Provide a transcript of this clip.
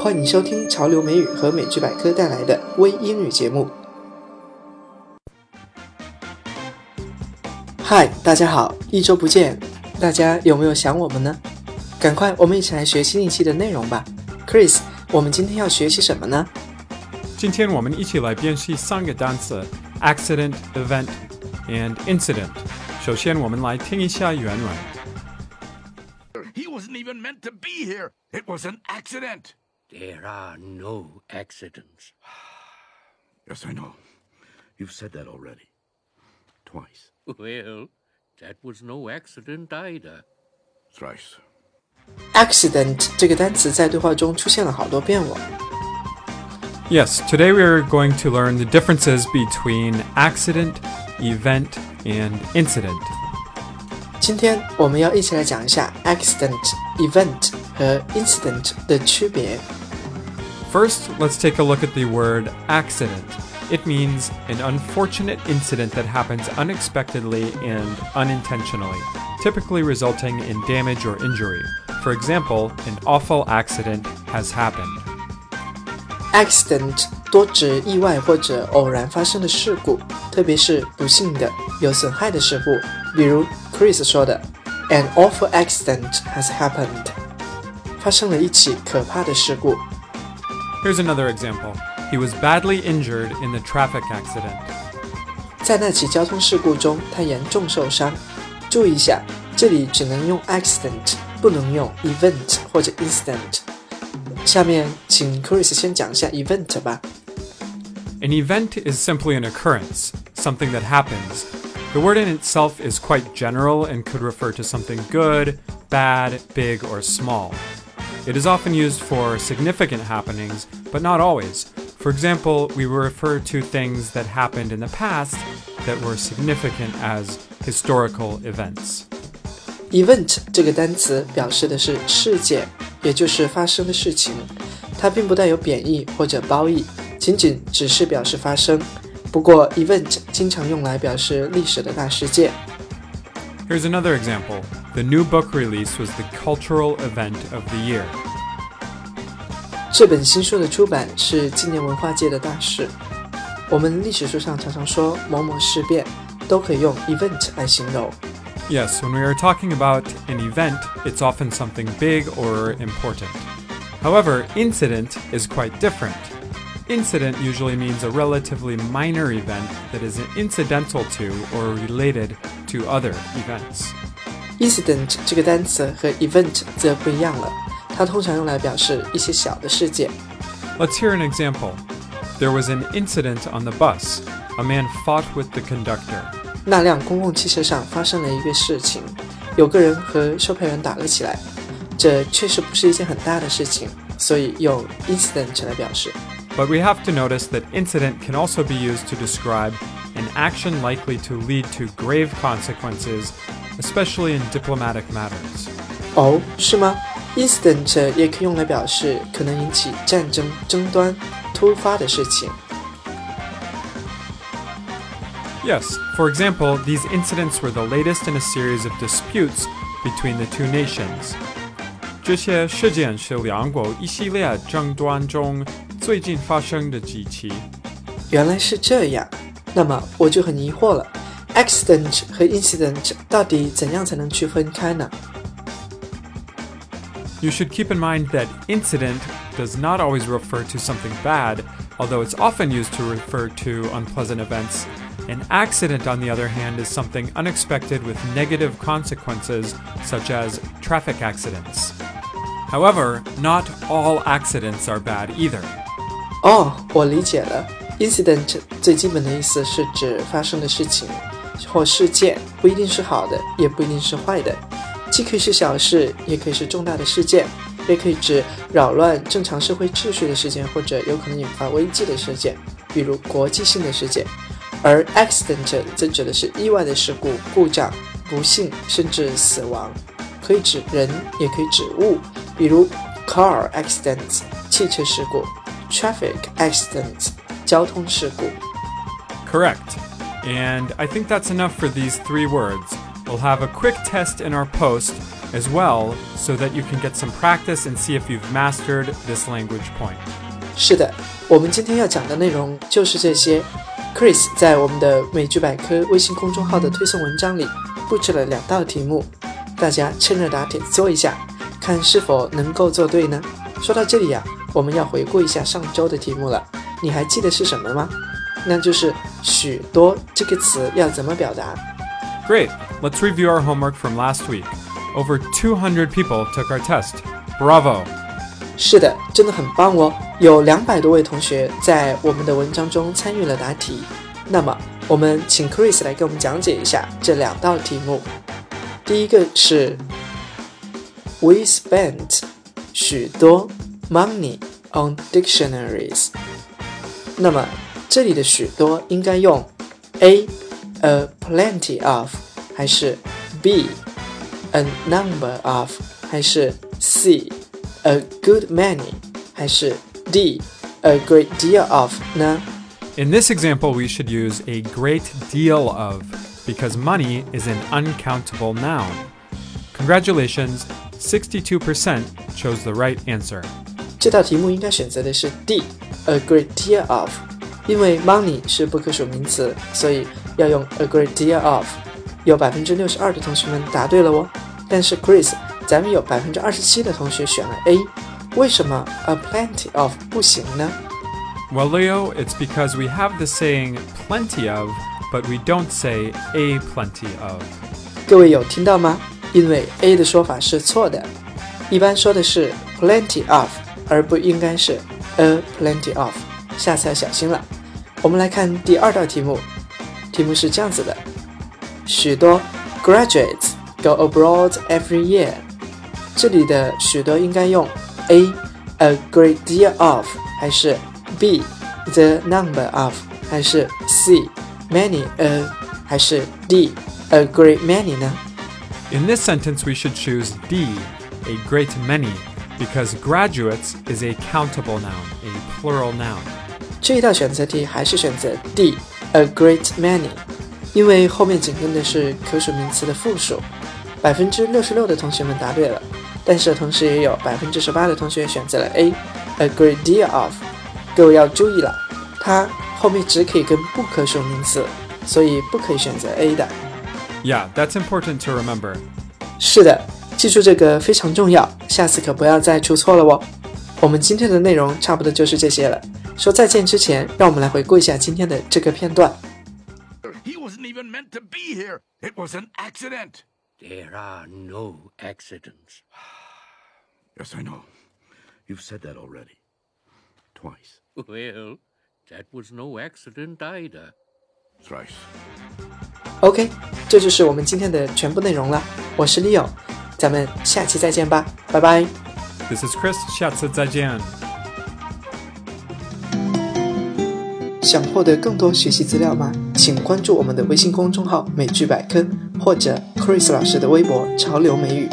欢迎收听潮流美语和美剧百科带来的微英语节目。嗨，大家好，一周不见，大家有没有想我们呢？赶快，我们一起来学新一期的内容吧。Chris，我们今天要学习什么呢？今天我们一起来辨析三个单词：accident、event and incident。首先，我们来听一下原文。He wasn't even meant to be here. It was an accident. There are no accidents. Yes, I know. You've said that already. Twice. Well, that was no accident either. Thrice. accident 这个单词在对话中出现了好多遍哦。 Yes, today we are going to learn the differences between accident, event, and incident. 今天我们要一起来讲一下 accident、event 和 incident 的区别。 First, let's take a look at the word accident. It means an unfortunate incident that happens unexpectedly and unintentionally, typically resulting in damage or injury. For example, an awful accident has happened. accident 多指意外或者偶然发生的事故，特别是不幸的、有损害的事故，比如 Chris 说的，An awful accident has happened，发生了一起可怕的事故。 Here's another example. He was badly injured in the traffic accident. 在那起交通事故中，他严重受伤。注意一下，这里只能用 accident，不能用 event 或者 incident。下面请 Chris 先讲一下 event 吧。 An event is simply an occurrence, something that happens. The word in itself is quite general and could refer to something good, bad, big, or small. It is often used for significant happenings, but not always. For example, we refer to things that happened in the past that were significant as historical events. event 这个单词表示的是事件，也就是发生的事情，它并不带有贬义或者褒义，仅仅只是表示发生。不过，event 经常用来表示历史的大事件。 Here's another example. The new book release was the cultural event of the year. 这本新书的出版是纪念文化界的大事。我们历史书上常常说某某事变，都可以用 event 来形容。 Yes, when we are talking about an event, it's often something big or important. However, incident is quite different. Incident usually means a relatively minor event that is incidental to or related to other events. incident 这个单词和 event 则不一样了，它通常用来表示一些小的事件。 Let's hear an example. There was an incident on the bus. A man fought with the conductor. 那辆公共汽车上发生了一个事情，有个人和售票员打了起来。这确实不是一件很大的事情，所以用 incident 来表示。 But we have to notice that incident can also be used to describe an action likely to lead to grave consequences, especially in diplomatic matters. 哦，是吗？incident 也可以用来表示可能引起战争、争端、突发的事情。 Yes, for example, these incidents were the latest in a series of disputes between the two nations. 这些事件是两国一系列争端中最近发生的几起。原来是这样，那么我就很疑惑了 ，accident 和 incident 到底怎样才能区分开呢？ You should keep in mind that incident does not always refer to something bad, although it's often used to refer to unpleasant events. An accident, on the other hand, is something unexpected with negative consequences, such as traffic accidents. However, not all accidents are bad either. 哦，我理解了。incident 最基本的意思是指发生的事情 或事件，不一定是好的，也不一定是坏的，既可以是小事，也可以是重大的事件，也可以指扰乱正常社会秩序的事件，或者有可能引发危机的事件，比如国际性的事件。而 accident 则指的是意外的事故、故障、不幸甚至死亡，可以指人，也可以指物，比如 car accident 汽车事故，traffic accident 交通事故。Correct. And I think that's enough for these three words. We'll have a quick test in our post as well so that you can get some practice and see if you've mastered this language point. 是的，我们今天要讲的内容就是这些。Chris 在我们的美剧百科微信公众号的推送文章里布置了两道题目，大家趁热打铁做一下，看是否能够做对呢？说到这里呀、我们要回顾一下上周的题目了，你还记得是什么吗？那就是“许多”这个词要怎么表达？ Great, let's review our homework from last week. Over 200 people took our test. Bravo! 是的，真的很棒哦！有两百多位同学在我们的文章中参与了答题。那么，我们请 Chris 来给我们讲解一下这两道题目。第一个是 We spent 许多 money on dictionaries。那么 这里的许多应该用 A a plenty of 还是 B a number of 还是 C a good many 还是 D a great deal of 呢？ In this example, we should use a great deal of because money is an uncountable noun. Congratulations, 62% chose the right answer. 这道题目应该选择的是 D，a great deal of， 因为 money 是不可数名词，所以要用 a great deal of。有百分之六十二的同学们答对了哦，但是 Chris，咱们有百分之二十七的同学选了 A，为什么 a plenty of 不行呢？Well, Leo, it's because we have the saying plenty of, but we don't say a plenty of. 各位有听到吗？因为 A 的说法是错的，一般说的是 plenty of，而不应该是 a plenty of，下次要小心了。我们来看第二道题目，题目是这样子的：许多 graduates go abroad every year。这里的许多应该用 A a great deal of，还是 B the number of，还是 C many a，还是 D a great many 呢？ In this sentence, we should choose D, a great many, because graduates is a countable noun, a plural noun. 这一道选择题还是选择 D，a great many，因为后面紧跟的是可数名词的复数。百分之六十六的同学们答对了，但是同时也有百分之十八的同学选择了 A，a great deal of。各位要注意了，它后面只可以跟不可数名词，所以不可以选择 A 的。Yeah, that's important to remember. 是的，记住这个非常重要，下次可不要再出错了哦。我们今天的内容差不多就是这些了。说再见之前，让我们来回顾一下今天的这个片段。 He wasn't even meant to be here. It was an accident. There are no accidents. Yes, I know. You've said that already. Twice. Well, that was no accident either. Thrice. OK，这就是我们今天的全部内容了。我是 Leo，咱们下期再见吧，拜拜。 This is Chris. 下次再见. 想获得更多学习资料吗？请关注我们的微信公众号“美剧百科”或者 Chris 老师的微博“潮流美语”。